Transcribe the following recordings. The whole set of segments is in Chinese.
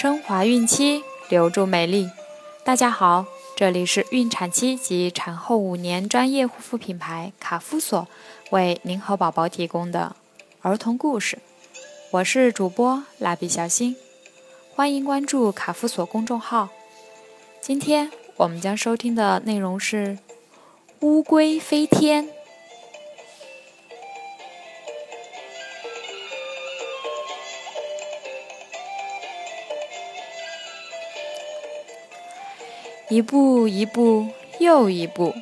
升华孕期，留住美丽。大家好，这里是孕产期及产后五年专业护肤品牌卡夫索为您和宝宝提供的儿童故事。我是主播蜡笔小新，欢迎关注卡夫索公众号。今天我们将收听的内容是《乌龟飞天》。一步一步又一步，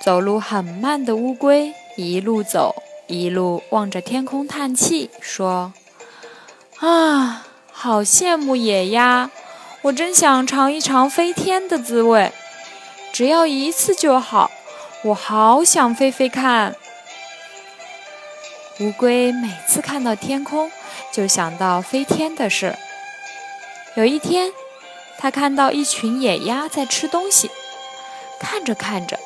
走路很慢的乌龟一路走，一路望着天空叹气，说：“啊，好羡慕野鸭！我真想尝一尝飞天的滋味，只要一次就好。我好想飞飞看。”乌龟每次看到天空，就想到飞天的事。有一天。他看到一群野鸭在吃东西，看着看着，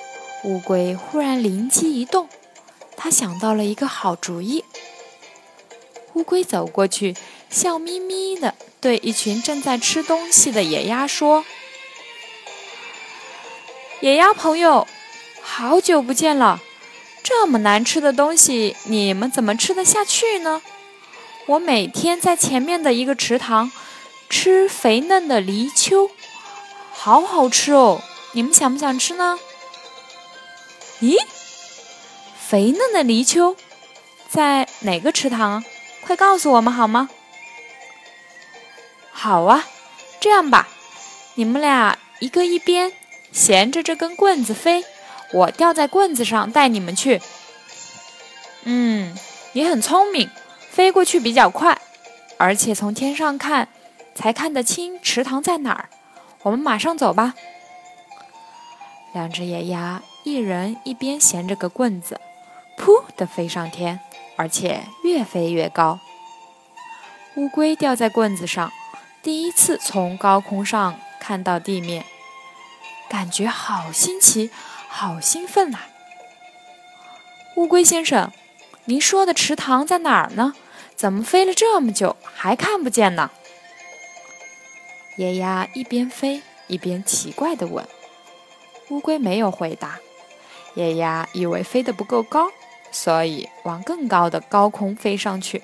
乌龟忽然灵机一动，他想到了一个好主意。乌龟走过去，笑眯眯地对一群正在吃东西的野鸭说：“野鸭朋友，好久不见了！这么难吃的东西，你们怎么吃得下去呢？我每天在前面的一个池塘。”吃肥嫩的泥鳅，好好吃哦！你们想不想吃呢？咦，肥嫩的泥鳅在哪个池塘？快告诉我们好吗？好啊，这样吧，你们俩一个一边，衔着这根棍子飞，我吊在棍子上带你们去。嗯，你很聪明，飞过去比较快，而且从天上看。才看得清池塘在哪儿，我们马上走吧。两只野鸭一人一边衔着个棍子，噗的飞上天，而且越飞越高。乌龟掉在棍子上，第一次从高空上看到地面，感觉好新奇，好兴奋啊！乌龟先生，您说的池塘在哪儿呢？怎么飞了这么久还看不见呢？野鸭一边飞一边奇怪地问：“乌龟没有回答。”野鸭以为飞得不够高，所以往更高的高空飞上去。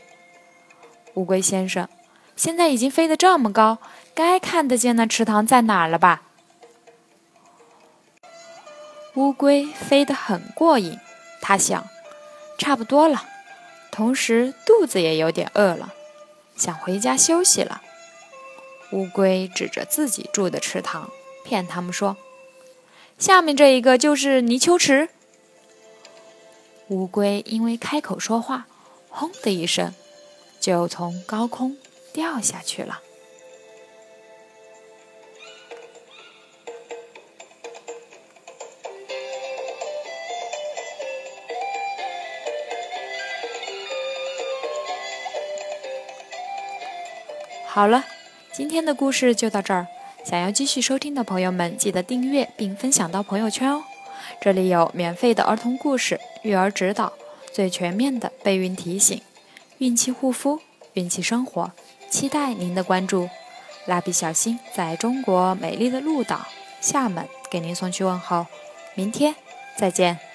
乌龟先生，现在已经飞得这么高，该看得见那池塘在哪儿了吧？乌龟飞得很过瘾，它想：差不多了，同时肚子也有点饿了，想回家休息了。乌龟指着自己住的池塘，骗他们说：“下面这一个就是泥鳅池。”乌龟因为开口说话，轰的一声，就从高空掉下去了。好了。今天的故事就到这儿，想要继续收听的朋友们，记得订阅并分享到朋友圈哦。这里有免费的儿童故事、育儿指导、最全面的备孕提醒、孕期护肤、孕期生活，期待您的关注。蜡笔小新在中国美丽的鹭岛厦门给您送去问候，明天再见。